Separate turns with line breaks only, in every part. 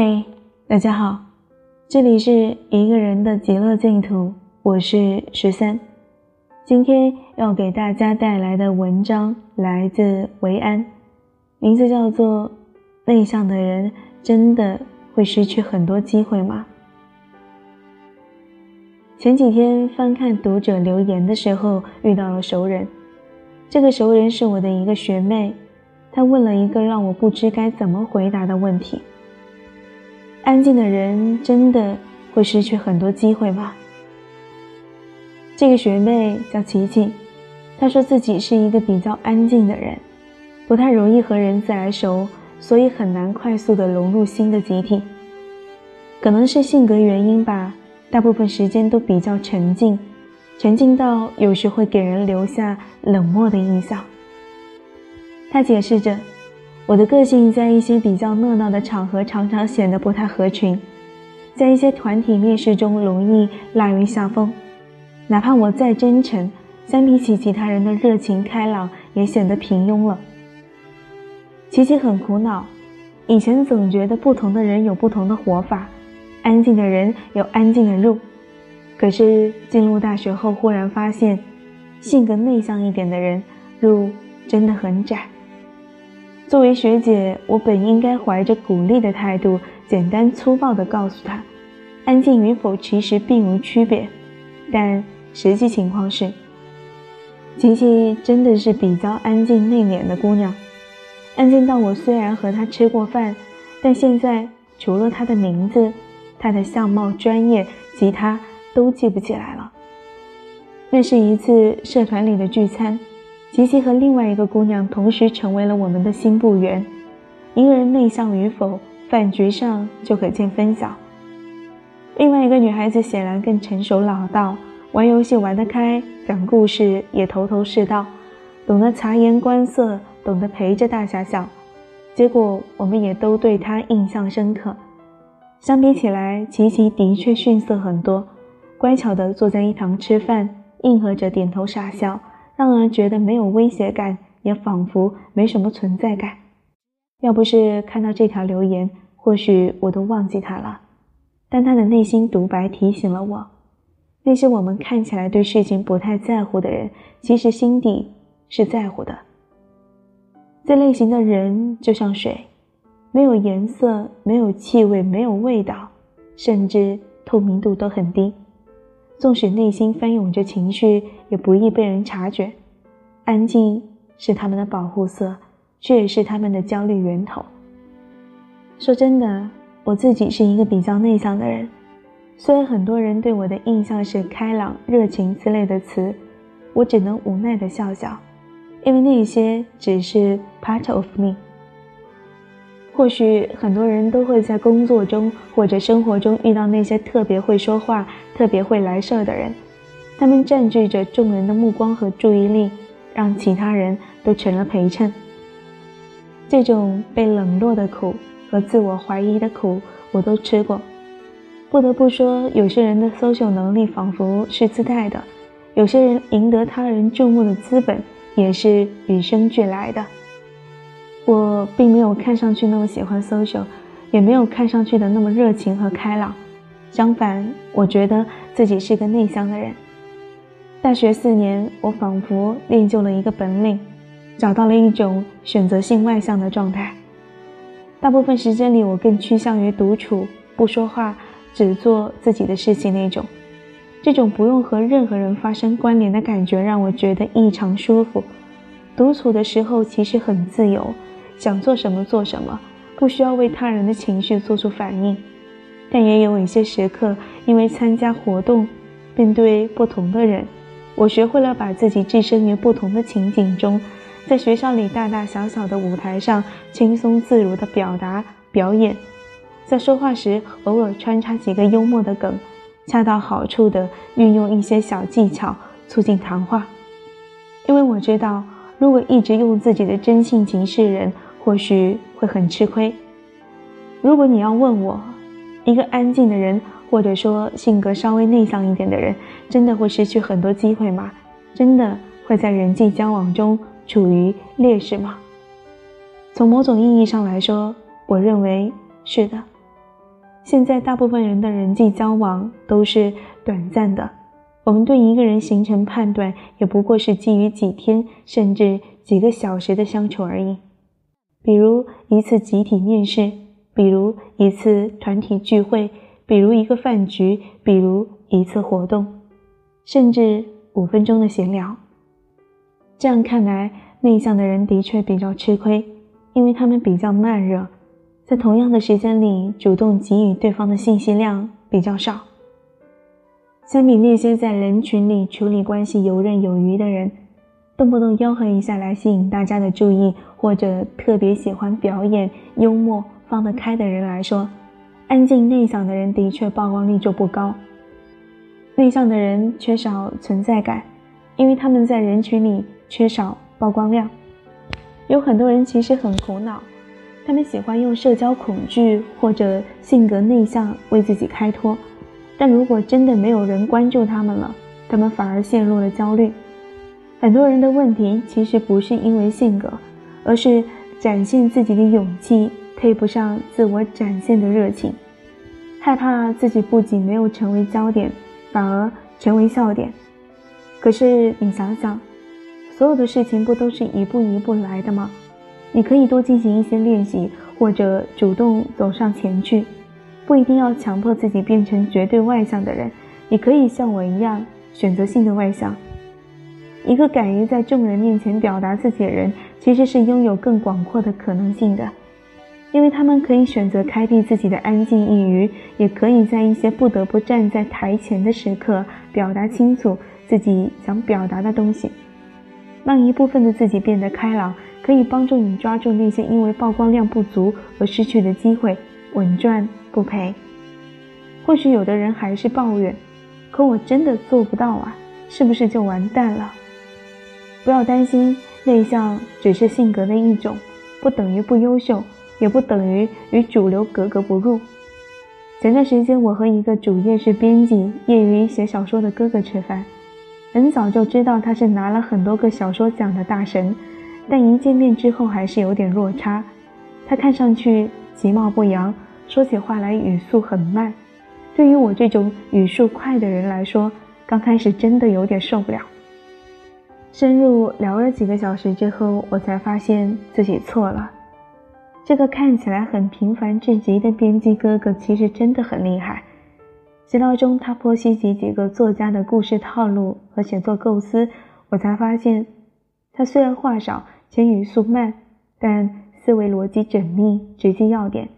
嘿，大家好，这里是一个人的极乐净土，我是十三。今天要给大家带来的文章来自维安，名字叫做《内向的人真的会失去很多机会吗》。前几天翻看读者留言的时候，遇到了熟人。这个熟人是我的一个学妹，她问了一个让我不知该怎么回答的问题。安静的人真的会失去很多机会吗？这个学妹叫琪琪，她说自己是一个比较安静的人，不太容易和人自来熟，所以很难快速的融入新的集体。可能是性格原因吧，大部分时间都比较沉静，沉静到有时会给人留下冷漠的印象。她解释着。我的个性在一些比较热闹的场合常常显得不太合群，在一些团体面试中容易落于下风。哪怕我再真诚，相比起其他人的热情开朗，也显得平庸了。琪琪很苦恼，以前总觉得不同的人有不同的活法，安静的人有安静的路。可是进入大学后，忽然发现，性格内向一点的人路真的很窄。作为学姐，我本应该怀着鼓励的态度，简单粗暴地告诉她，安静与否其实并无区别。但实际情况是，琪琪真的是比较安静内敛的姑娘，安静到我虽然和她吃过饭，但现在除了她的名字、她的相貌、专业，其他都记不起来了。那是一次社团里的聚餐。琪琪和另外一个姑娘同时成为了我们的新部员。一个人内向与否，饭局上就可见分晓。另外一个女孩子显然更成熟老道，玩游戏玩得开，讲故事也头头是道，懂得察言观色，懂得陪着大家笑。结果我们也都对她印象深刻。相比起来，琪琪的确逊色很多，乖巧地坐在一旁吃饭，应和着点头傻笑。让人觉得没有威胁感，也仿佛没什么存在感。要不是看到这条留言，或许我都忘记他了。但他的内心独白提醒了我：那些我们看起来对事情不太在乎的人，其实心底是在乎的。这类型的人就像水，没有颜色，没有气味，没有味道，甚至透明度都很低。纵使内心翻涌着情绪，也不易被人察觉。安静是他们的保护色，却也是他们的焦虑源头。说真的，我自己是一个比较内向的人，虽然很多人对我的印象是开朗、热情之类的词，我只能无奈的笑笑，因为那些只是 part of me。或许很多人都会在工作中或者生活中遇到那些特别会说话、特别会来事儿的人，他们占据着众人的目光和注意力，让其他人都成了陪衬。这种被冷落的苦和自我怀疑的苦，我都吃过。不得不说，有些人的 social 能力仿佛是自带的，有些人赢得他人注目的资本也是与生俱来的。我并没有看上去那么喜欢 social，也没有看上去的那么热情和开朗。相反，我觉得自己是个内向的人。大学四年，我仿佛练就了一个本领，找到了一种选择性外向的状态。大部分时间里，我更趋向于独处，不说话，只做自己的事情那种。这种不用和任何人发生关联的感觉，让我觉得异常舒服。独处的时候，其实很自由。想做什么做什么，不需要为他人的情绪做出反应，但也有一些时刻，因为参加活动，面对不同的人，我学会了把自己置身于不同的情景中，在学校里大大小小的舞台上轻松自如地表达表演，在说话时偶尔穿插几个幽默的梗，恰到好处地运用一些小技巧促进谈话，因为我知道，如果一直用自己的真性情示人。或许会很吃亏。如果你要问我，一个安静的人，或者说性格稍微内向一点的人，真的会失去很多机会吗？真的会在人际交往中处于劣势吗？从某种意义上来说，我认为是的。现在大部分人的人际交往都是短暂的，我们对一个人形成判断，也不过是基于几天甚至几个小时的相处而已。比如一次集体面试，比如一次团体聚会，比如一个饭局，比如一次活动，甚至五分钟的闲聊。这样看来，内向的人的确比较吃亏，因为他们比较慢热。在同样的时间里，主动给予对方的信息量比较少。相比那些在人群里处理关系游刃有余的人，动不动吆喝一下来吸引大家的注意，或者特别喜欢表演、幽默、放得开的人来说，安静内向的人的确曝光率就不高。内向的人缺少存在感，因为他们在人群里缺少曝光量。有很多人其实很苦恼。他们喜欢用社交恐惧或者性格内向为自己开脱，但如果真的没有人关注他们了，他们反而陷入了焦虑。很多人的问题其实不是因为性格，而是展现自己的勇气配不上自我展现的热情，害怕自己不仅没有成为焦点，反而成为笑点。可是你想想，所有的事情不都是一步一步来的吗？你可以多进行一些练习，或者主动走上前去，不一定要强迫自己变成绝对外向的人。你可以像我一样选择性的外向。一个敢于在众人面前表达自己的人，其实是拥有更广阔的可能性的，因为他们可以选择开辟自己的安静一隅，也可以在一些不得不站在台前的时刻，表达清楚自己想表达的东西，让一部分的自己变得开朗。可以帮助你抓住那些因为曝光量不足而失去的机会，稳赚不赔。或许有的人还是抱怨，可我真的做不到啊，是不是就完蛋了？不要担心，内向只是性格的一种，不等于不优秀，也不等于与主流格格不入。前段时间，我和一个主业是编辑、业余写小说的哥哥吃饭，很早就知道他是拿了很多个小说奖的大神。但一见面之后还是有点落差，他看上去其貌不扬，说起话来语速很慢。对于我这种语速快的人来说，刚开始真的有点受不了。深入聊了几个小时之后，我才发现自己错了。这个看起来很平凡至极的编辑哥哥，其实真的很厉害。闲聊中，他剖析几几个作家的故事套路和写作构思，我才发现，他虽然话少。且语速慢，但思维逻辑缜密，直击要点，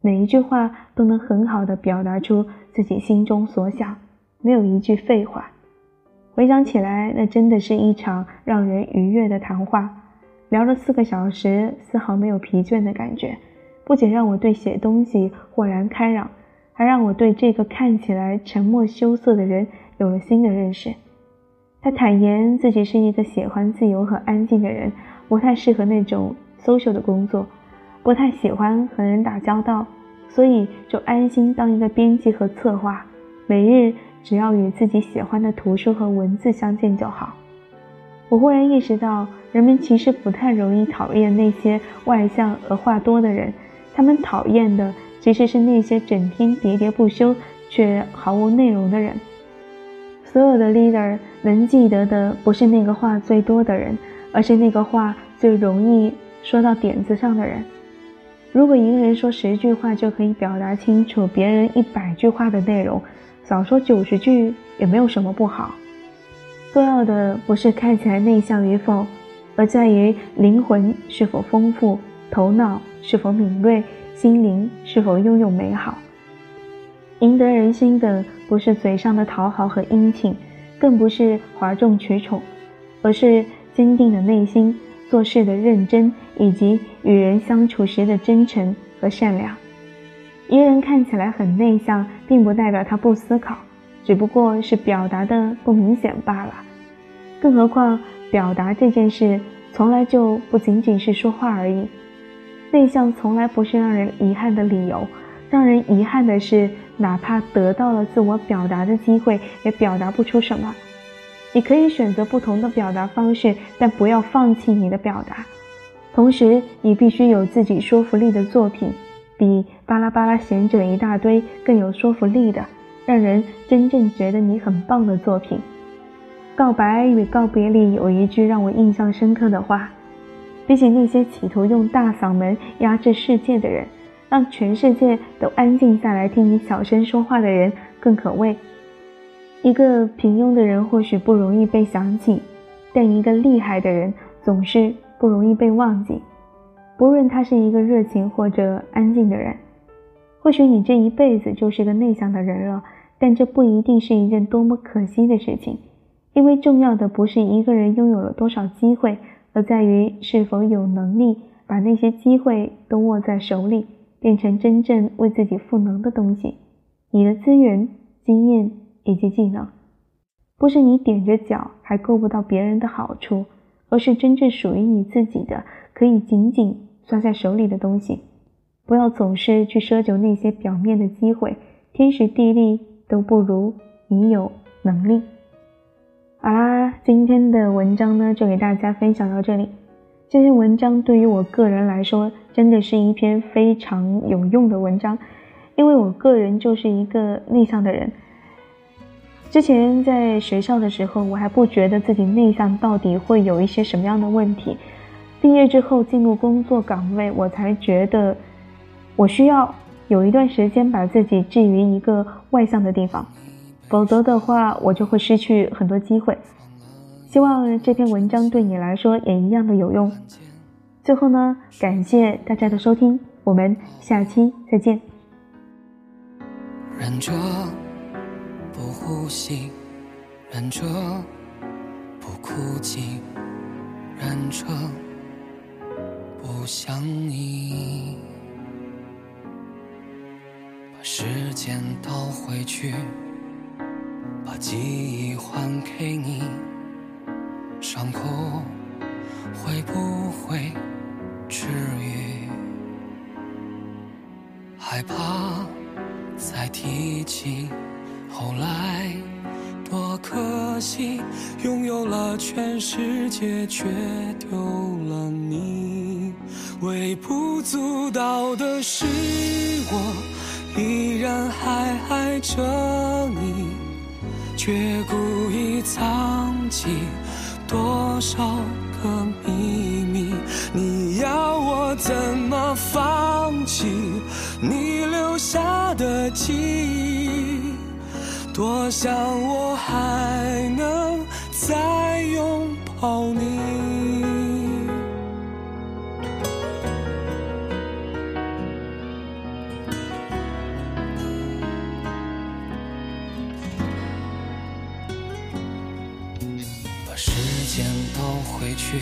每一句话都能很好的表达出自己心中所想，没有一句废话。回想起来，那真的是一场让人愉悦的谈话，聊了四个小时，丝毫没有疲倦的感觉。不仅让我对写东西豁然开朗，还让我对这个看起来沉默羞涩的人有了新的认识。他坦言自己是一个喜欢自由和安静的人。不太适合那种 social 的工作，不太喜欢和人打交道，所以就安心当一个编辑和策划，每日只要与自己喜欢的图书和文字相见就好。我忽然意识到，人们其实不太容易讨厌那些外向而话多的人，他们讨厌的其实是那些整天喋喋不休却毫无内容的人。所有的 leader 能记得的不是那个话最多的人。而是那个话最容易说到点子上的人。如果一个人说十句话就可以表达清楚别人一百句话的内容，少说九十句也没有什么不好。重要的不是看起来内向与否，而在于灵魂是否丰富，头脑是否敏锐，心灵是否拥有美好。赢得人心的不是嘴上的讨好和殷勤，更不是哗众取宠，而是。坚定的内心，做事的认真，以及与人相处时的真诚和善良。一个人看起来很内向，并不代表他不思考，只不过是表达的不明显罢了。更何况，表达这件事从来就不仅仅是说话而已。内向从来不是让人遗憾的理由，让人遗憾的是，哪怕得到了自我表达的机会，也表达不出什么。你可以选择不同的表达方式，但不要放弃你的表达。同时，你必须有自己说服力的作品，
比巴拉巴拉贤者一大堆更有说服力的，让人真正觉得你很棒的作品。告白与告别里有一句让我印象深刻的话：比起那些企图用大嗓门压制世界的人，让全世界都安静下来听你小声说话的人更可畏。一个平庸的人或许不容易被想起，但一个厉害的人总是不容易被忘记。不论他是一个热情或者安静的人，或许你这一辈子就是个内向的人了，但这不一定是一件多么可惜的事情，因为重要的不是一个人拥有了多少机会，而在于是否有能力把那些机会都握在手里，变成真正为自己赋能的东西。你的资源、经验以及技能，不是你踮着脚还够不到别人的好处，而是真正属于你自己的，可以紧紧。攥在手里的东西，不要总是去奢求那些表面的机会，天时地利都不如你有能力。好啦，今天的文章呢，就给大家分享到这里。这篇文章对于我个人来说，真的是一篇非常有用的文章，因为我个人就是一个内向的人。之前在学校的时候，我还不觉得自己内向到底会有一些什么样的问题。毕业之后进入工作岗位，我才觉得我需要有一段时间把自己置于一个外向的地方，否则的话我就会失去很多机会。希望这篇文章对你来说也一样的有用。最后呢，感谢大家的收听，我们下期再见。不呼吸，忍着不哭泣，忍着。不想你，把时间倒回去，把记忆还给你，伤口会不会治愈？害怕再提起，后来多可惜，拥有了全世界，却丢了你。微不足道的是，我依然还爱着你，却故意藏起多少个秘密。你要我怎么放弃你留下的记忆？多想我还能再拥抱你。把时间倒回去，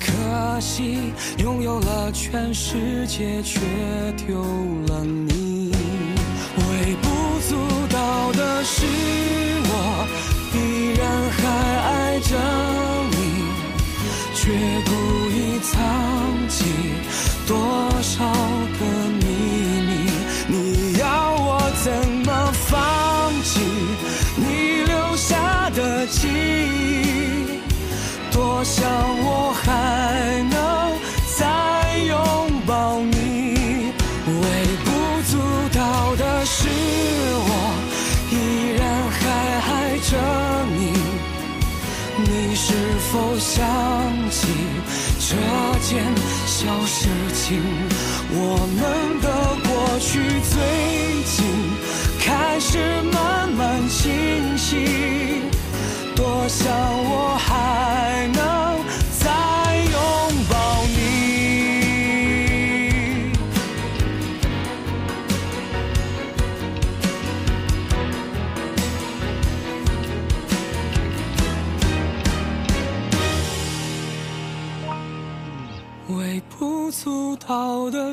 可惜，拥有了全世界，却丢了你。微不足道的是我想我还能再拥抱你。微不足道的是我依然还爱着你。你。是否想起这件小事情？我们的过去最近开始慢慢清晰。多想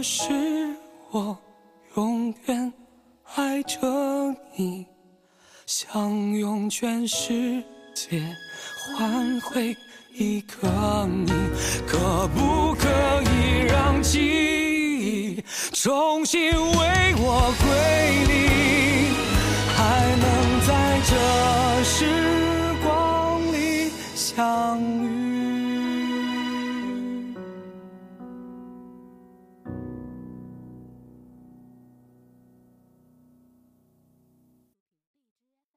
是我永远爱着你想用全世界换回一个你可不可以让记忆重新为我归零？还能在这时光里相遇？